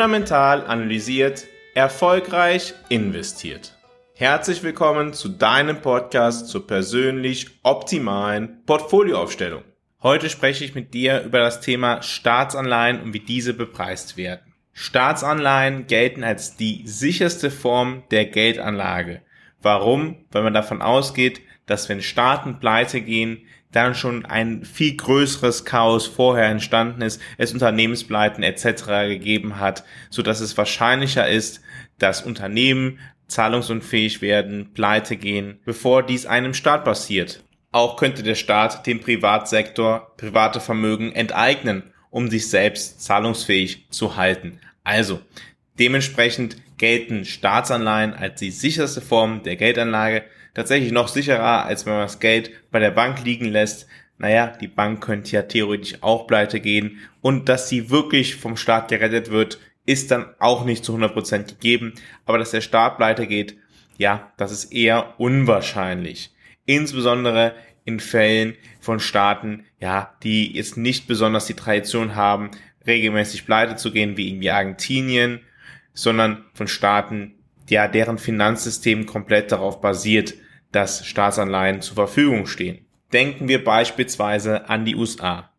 fundamental analysiert, erfolgreich investiert. Herzlich willkommen zu deinem Podcast zur persönlich optimalen Portfolioaufstellung. Heute spreche ich mit dir über das Thema Staatsanleihen und wie diese bepreist werden. Staatsanleihen gelten als die sicherste Form der Geldanlage. Warum? Weil man davon ausgeht, dass wenn Staaten pleite gehen, dann schon ein viel größeres Chaos vorher entstanden ist, es Unternehmenspleiten etc. gegeben hat, so dass es wahrscheinlicher ist, dass Unternehmen zahlungsunfähig werden, pleite gehen, bevor dies einem Staat passiert. Auch könnte der Staat dem Privatsektor private Vermögen enteignen, um sich selbst zahlungsfähig zu halten. Also, dementsprechend gelten Staatsanleihen als die sicherste Form der Geldanlage, tatsächlich noch sicherer, als wenn man das Geld bei der Bank liegen lässt. Naja, die Bank könnte ja theoretisch auch pleite gehen und dass sie wirklich vom Staat gerettet wird, ist dann auch nicht zu 100% gegeben. Aber dass der Staat pleite geht, ja, das ist eher unwahrscheinlich. Insbesondere in Fällen von Staaten, ja, die jetzt nicht besonders die Tradition haben, regelmäßig pleite zu gehen, wie irgendwie Argentinien, sondern von Staaten, ja, deren Finanzsystem komplett darauf basiert, dass Staatsanleihen zur Verfügung stehen. Denken wir beispielsweise an die USA.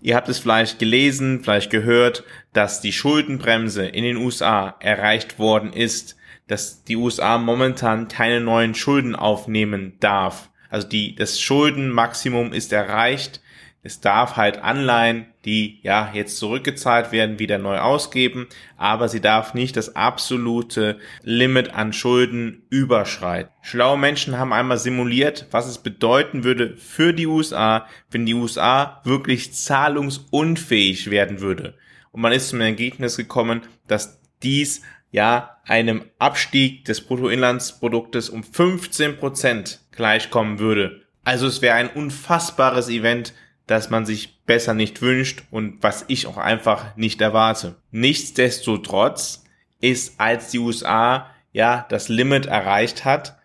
Ihr habt es vielleicht gelesen, vielleicht gehört, dass die Schuldenbremse in den USA erreicht worden ist, dass die USA momentan keine neuen Schulden aufnehmen darf. Also die, das Schuldenmaximum ist erreicht es darf halt Anleihen, die ja jetzt zurückgezahlt werden, wieder neu ausgeben, aber sie darf nicht das absolute Limit an Schulden überschreiten. Schlaue Menschen haben einmal simuliert, was es bedeuten würde für die USA, wenn die USA wirklich zahlungsunfähig werden würde. Und man ist zum Ergebnis gekommen, dass dies ja einem Abstieg des Bruttoinlandsproduktes um 15 Prozent gleichkommen würde. Also es wäre ein unfassbares Event, das man sich besser nicht wünscht und was ich auch einfach nicht erwarte. Nichtsdestotrotz ist, als die USA ja das Limit erreicht hat,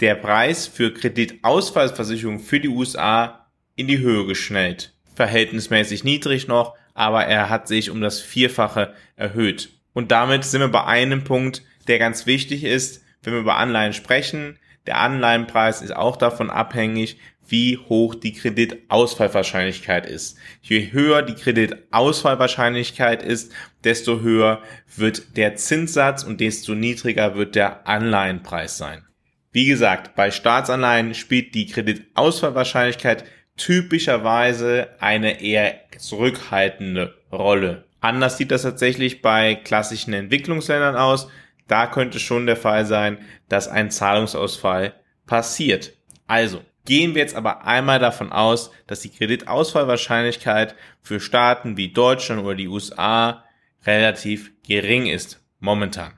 der Preis für Kreditausfallsversicherung für die USA in die Höhe geschnellt. Verhältnismäßig niedrig noch, aber er hat sich um das Vierfache erhöht. Und damit sind wir bei einem Punkt, der ganz wichtig ist, wenn wir über Anleihen sprechen. Der Anleihenpreis ist auch davon abhängig, wie hoch die Kreditausfallwahrscheinlichkeit ist. Je höher die Kreditausfallwahrscheinlichkeit ist, desto höher wird der Zinssatz und desto niedriger wird der Anleihenpreis sein. Wie gesagt, bei Staatsanleihen spielt die Kreditausfallwahrscheinlichkeit typischerweise eine eher zurückhaltende Rolle. Anders sieht das tatsächlich bei klassischen Entwicklungsländern aus. Da könnte schon der Fall sein, dass ein Zahlungsausfall passiert. Also, Gehen wir jetzt aber einmal davon aus, dass die Kreditausfallwahrscheinlichkeit für Staaten wie Deutschland oder die USA relativ gering ist, momentan.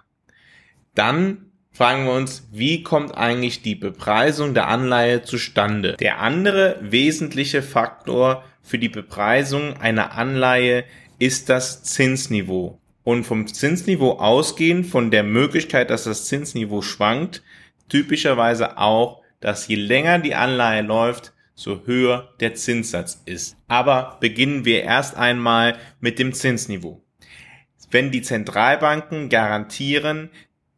Dann fragen wir uns, wie kommt eigentlich die Bepreisung der Anleihe zustande? Der andere wesentliche Faktor für die Bepreisung einer Anleihe ist das Zinsniveau. Und vom Zinsniveau ausgehend, von der Möglichkeit, dass das Zinsniveau schwankt, typischerweise auch dass je länger die Anleihe läuft, so höher der Zinssatz ist. Aber beginnen wir erst einmal mit dem Zinsniveau. Wenn die Zentralbanken garantieren,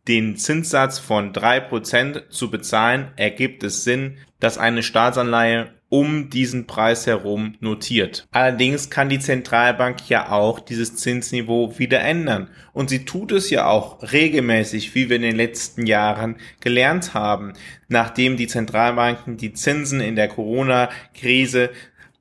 den Zinssatz von drei Prozent zu bezahlen, ergibt es Sinn, dass eine Staatsanleihe um diesen Preis herum notiert. Allerdings kann die Zentralbank ja auch dieses Zinsniveau wieder ändern. Und sie tut es ja auch regelmäßig, wie wir in den letzten Jahren gelernt haben. Nachdem die Zentralbanken die Zinsen in der Corona-Krise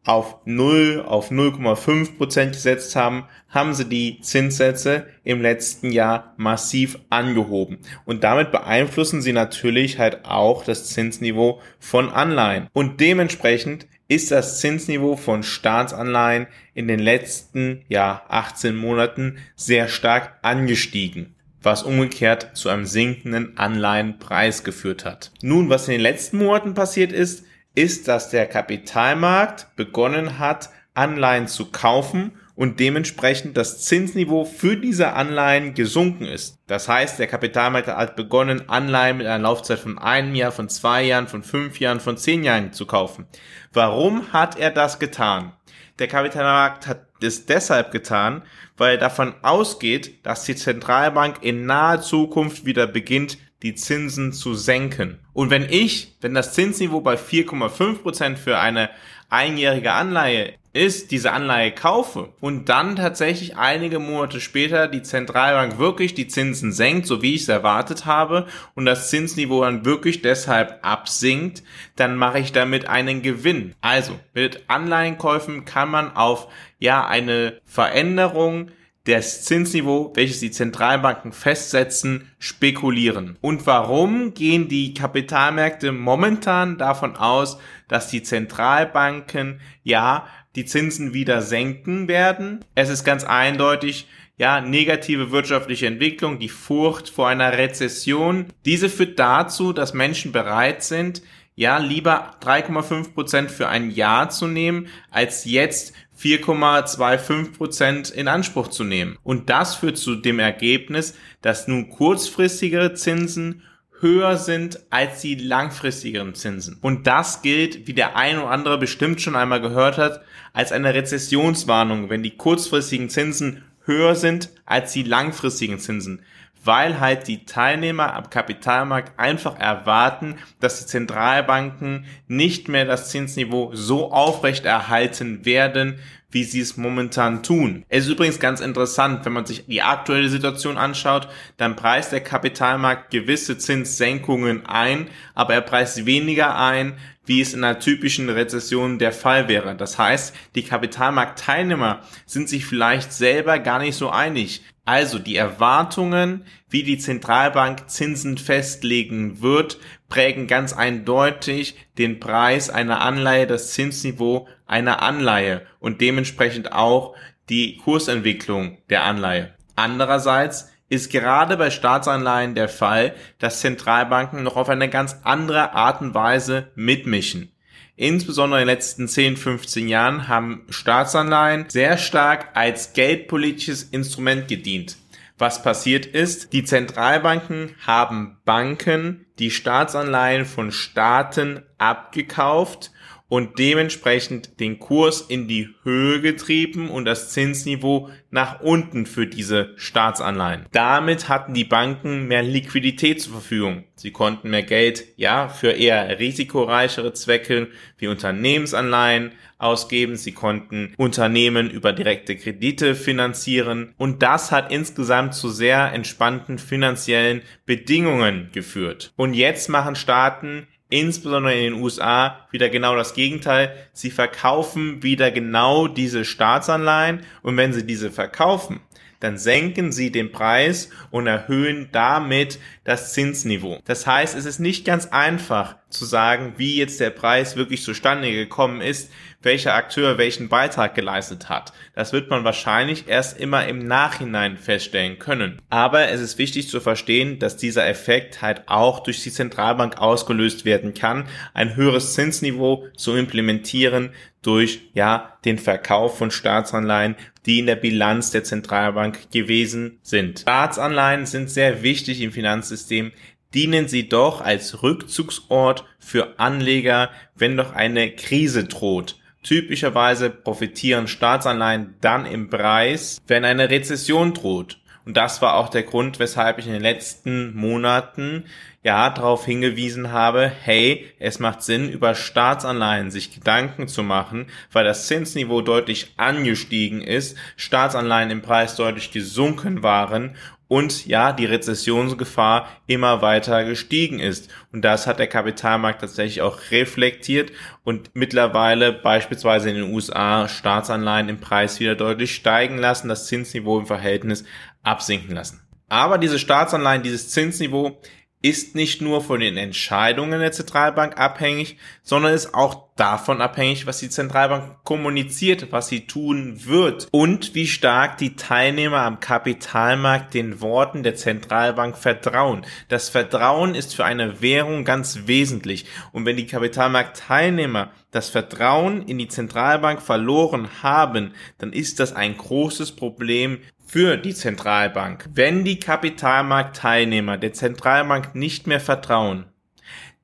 auf 0, auf 0,5 Prozent gesetzt haben, haben sie die Zinssätze im letzten Jahr massiv angehoben. Und damit beeinflussen sie natürlich halt auch das Zinsniveau von Anleihen. Und dementsprechend ist das Zinsniveau von Staatsanleihen in den letzten, ja, 18 Monaten sehr stark angestiegen was umgekehrt zu einem sinkenden Anleihenpreis geführt hat. Nun, was in den letzten Monaten passiert ist, ist, dass der Kapitalmarkt begonnen hat, Anleihen zu kaufen und dementsprechend das Zinsniveau für diese Anleihen gesunken ist. Das heißt, der Kapitalmarkt hat begonnen, Anleihen mit einer Laufzeit von einem Jahr, von zwei Jahren, von fünf Jahren, von zehn Jahren zu kaufen. Warum hat er das getan? Der Kapitalmarkt hat es deshalb getan, weil er davon ausgeht, dass die Zentralbank in naher Zukunft wieder beginnt, die Zinsen zu senken. Und wenn ich, wenn das Zinsniveau bei 4,5 Prozent für eine einjährige Anleihe ist, diese Anleihe kaufe und dann tatsächlich einige Monate später die Zentralbank wirklich die Zinsen senkt, so wie ich es erwartet habe, und das Zinsniveau dann wirklich deshalb absinkt, dann mache ich damit einen Gewinn. Also mit Anleihenkäufen kann man auf ja eine Veränderung das Zinsniveau, welches die Zentralbanken festsetzen, spekulieren. Und warum gehen die Kapitalmärkte momentan davon aus, dass die Zentralbanken ja die Zinsen wieder senken werden? Es ist ganz eindeutig, ja, negative wirtschaftliche Entwicklung, die Furcht vor einer Rezession. Diese führt dazu, dass Menschen bereit sind, ja, lieber 3,5 Prozent für ein Jahr zu nehmen, als jetzt 4,25 Prozent in Anspruch zu nehmen. Und das führt zu dem Ergebnis, dass nun kurzfristigere Zinsen höher sind als die langfristigeren Zinsen. Und das gilt, wie der ein oder andere bestimmt schon einmal gehört hat, als eine Rezessionswarnung, wenn die kurzfristigen Zinsen höher sind als die langfristigen Zinsen weil halt die Teilnehmer am Kapitalmarkt einfach erwarten, dass die Zentralbanken nicht mehr das Zinsniveau so aufrecht erhalten werden, wie sie es momentan tun. Es ist übrigens ganz interessant, wenn man sich die aktuelle Situation anschaut, dann preist der Kapitalmarkt gewisse Zinssenkungen ein, aber er preist weniger ein, wie es in einer typischen Rezession der Fall wäre. Das heißt, die Kapitalmarktteilnehmer sind sich vielleicht selber gar nicht so einig. Also die Erwartungen, wie die Zentralbank Zinsen festlegen wird, prägen ganz eindeutig den Preis einer Anleihe, das Zinsniveau einer Anleihe und dementsprechend auch die Kursentwicklung der Anleihe. Andererseits ist gerade bei Staatsanleihen der Fall, dass Zentralbanken noch auf eine ganz andere Art und Weise mitmischen. Insbesondere in den letzten 10, 15 Jahren haben Staatsanleihen sehr stark als geldpolitisches Instrument gedient. Was passiert ist, die Zentralbanken haben Banken die Staatsanleihen von Staaten abgekauft und dementsprechend den Kurs in die Höhe getrieben und das Zinsniveau nach unten für diese Staatsanleihen. Damit hatten die Banken mehr Liquidität zur Verfügung. Sie konnten mehr Geld, ja, für eher risikoreichere Zwecke wie Unternehmensanleihen ausgeben. Sie konnten Unternehmen über direkte Kredite finanzieren. Und das hat insgesamt zu sehr entspannten finanziellen Bedingungen geführt. Und jetzt machen Staaten insbesondere in den USA wieder genau das Gegenteil. Sie verkaufen wieder genau diese Staatsanleihen und wenn sie diese verkaufen, dann senken sie den Preis und erhöhen damit das Zinsniveau. Das heißt, es ist nicht ganz einfach zu sagen, wie jetzt der Preis wirklich zustande gekommen ist, welcher Akteur welchen Beitrag geleistet hat. Das wird man wahrscheinlich erst immer im Nachhinein feststellen können. Aber es ist wichtig zu verstehen, dass dieser Effekt halt auch durch die Zentralbank ausgelöst werden kann, ein höheres Zinsniveau zu implementieren durch ja den Verkauf von Staatsanleihen, die in der Bilanz der Zentralbank gewesen sind. Staatsanleihen sind sehr wichtig im Finanzsystem, dienen sie doch als Rückzugsort für Anleger, wenn doch eine Krise droht. Typischerweise profitieren Staatsanleihen dann im Preis, wenn eine Rezession droht. Und das war auch der Grund, weshalb ich in den letzten Monaten ja darauf hingewiesen habe, hey, es macht Sinn, über Staatsanleihen sich Gedanken zu machen, weil das Zinsniveau deutlich angestiegen ist, Staatsanleihen im Preis deutlich gesunken waren und ja, die Rezessionsgefahr immer weiter gestiegen ist. Und das hat der Kapitalmarkt tatsächlich auch reflektiert und mittlerweile beispielsweise in den USA Staatsanleihen im Preis wieder deutlich steigen lassen, das Zinsniveau im Verhältnis absinken lassen. Aber diese Staatsanleihen, dieses Zinsniveau ist nicht nur von den Entscheidungen der Zentralbank abhängig, sondern ist auch davon abhängig, was die Zentralbank kommuniziert, was sie tun wird und wie stark die Teilnehmer am Kapitalmarkt den Worten der Zentralbank vertrauen. Das Vertrauen ist für eine Währung ganz wesentlich und wenn die Kapitalmarktteilnehmer das Vertrauen in die Zentralbank verloren haben, dann ist das ein großes Problem für die Zentralbank. Wenn die Kapitalmarktteilnehmer der Zentralbank nicht mehr vertrauen,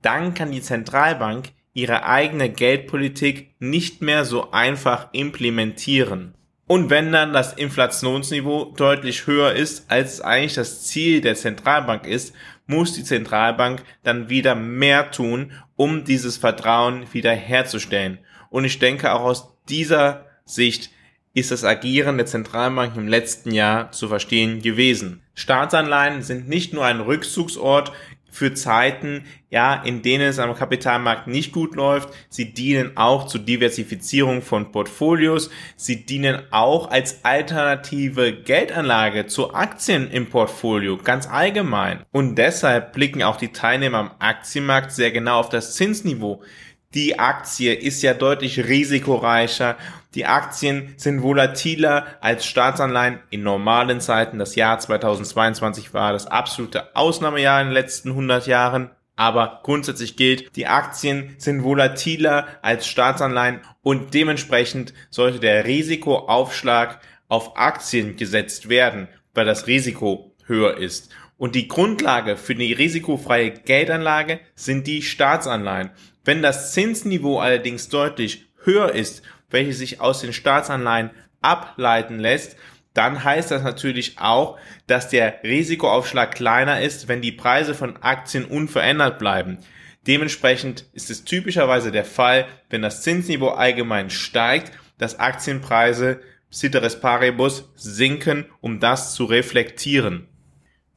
dann kann die Zentralbank ihre eigene Geldpolitik nicht mehr so einfach implementieren. Und wenn dann das Inflationsniveau deutlich höher ist, als eigentlich das Ziel der Zentralbank ist, muss die Zentralbank dann wieder mehr tun, um dieses Vertrauen wieder herzustellen. Und ich denke auch aus dieser Sicht ist das Agieren der Zentralbank im letzten Jahr zu verstehen gewesen. Staatsanleihen sind nicht nur ein Rückzugsort für Zeiten, ja, in denen es am Kapitalmarkt nicht gut läuft. Sie dienen auch zur Diversifizierung von Portfolios. Sie dienen auch als alternative Geldanlage zu Aktien im Portfolio, ganz allgemein. Und deshalb blicken auch die Teilnehmer am Aktienmarkt sehr genau auf das Zinsniveau die Aktie ist ja deutlich risikoreicher. Die Aktien sind volatiler als Staatsanleihen in normalen Zeiten. Das Jahr 2022 war das absolute Ausnahmejahr in den letzten 100 Jahren. Aber grundsätzlich gilt, die Aktien sind volatiler als Staatsanleihen und dementsprechend sollte der Risikoaufschlag auf Aktien gesetzt werden, weil das Risiko höher ist. Und die Grundlage für die risikofreie Geldanlage sind die Staatsanleihen. Wenn das Zinsniveau allerdings deutlich höher ist, welches sich aus den Staatsanleihen ableiten lässt, dann heißt das natürlich auch, dass der Risikoaufschlag kleiner ist, wenn die Preise von Aktien unverändert bleiben. Dementsprechend ist es typischerweise der Fall, wenn das Zinsniveau allgemein steigt, dass Aktienpreise Ceteris Paribus sinken, um das zu reflektieren.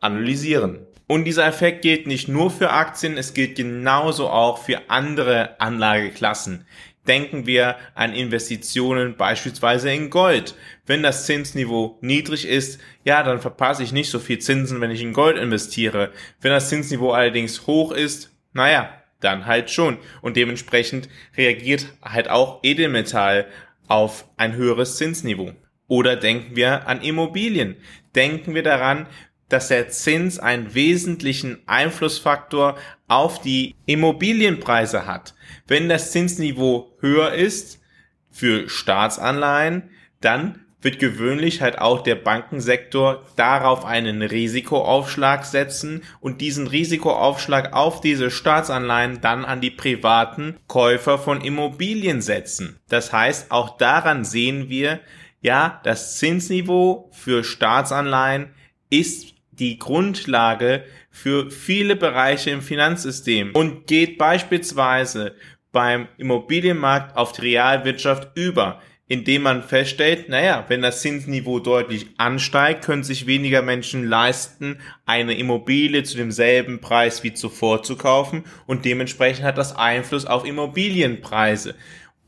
analysieren. Und dieser Effekt gilt nicht nur für Aktien, es gilt genauso auch für andere Anlageklassen. Denken wir an Investitionen beispielsweise in Gold. Wenn das Zinsniveau niedrig ist, ja, dann verpasse ich nicht so viel Zinsen, wenn ich in Gold investiere. Wenn das Zinsniveau allerdings hoch ist, naja, dann halt schon. Und dementsprechend reagiert halt auch Edelmetall auf ein höheres Zinsniveau. Oder denken wir an Immobilien. Denken wir daran, dass der Zins einen wesentlichen Einflussfaktor auf die Immobilienpreise hat. Wenn das Zinsniveau höher ist für Staatsanleihen, dann wird gewöhnlich halt auch der Bankensektor darauf einen Risikoaufschlag setzen und diesen Risikoaufschlag auf diese Staatsanleihen dann an die privaten Käufer von Immobilien setzen. Das heißt, auch daran sehen wir, ja, das Zinsniveau für Staatsanleihen ist die Grundlage für viele Bereiche im Finanzsystem und geht beispielsweise beim Immobilienmarkt auf die Realwirtschaft über, indem man feststellt, naja, wenn das Zinsniveau deutlich ansteigt, können sich weniger Menschen leisten, eine Immobilie zu demselben Preis wie zuvor zu kaufen und dementsprechend hat das Einfluss auf Immobilienpreise.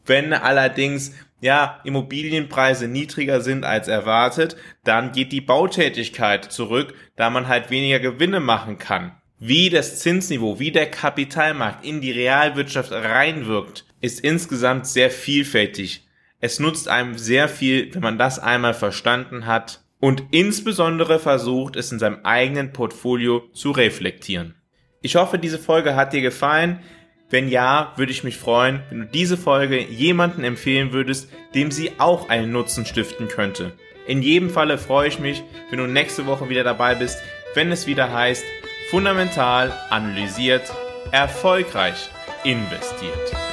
Wenn allerdings ja, Immobilienpreise niedriger sind als erwartet, dann geht die Bautätigkeit zurück, da man halt weniger Gewinne machen kann. Wie das Zinsniveau, wie der Kapitalmarkt in die Realwirtschaft reinwirkt, ist insgesamt sehr vielfältig. Es nutzt einem sehr viel, wenn man das einmal verstanden hat und insbesondere versucht, es in seinem eigenen Portfolio zu reflektieren. Ich hoffe, diese Folge hat dir gefallen. Wenn ja, würde ich mich freuen, wenn du diese Folge jemanden empfehlen würdest, dem sie auch einen Nutzen stiften könnte. In jedem Falle freue ich mich, wenn du nächste Woche wieder dabei bist, wenn es wieder heißt, fundamental analysiert, erfolgreich investiert.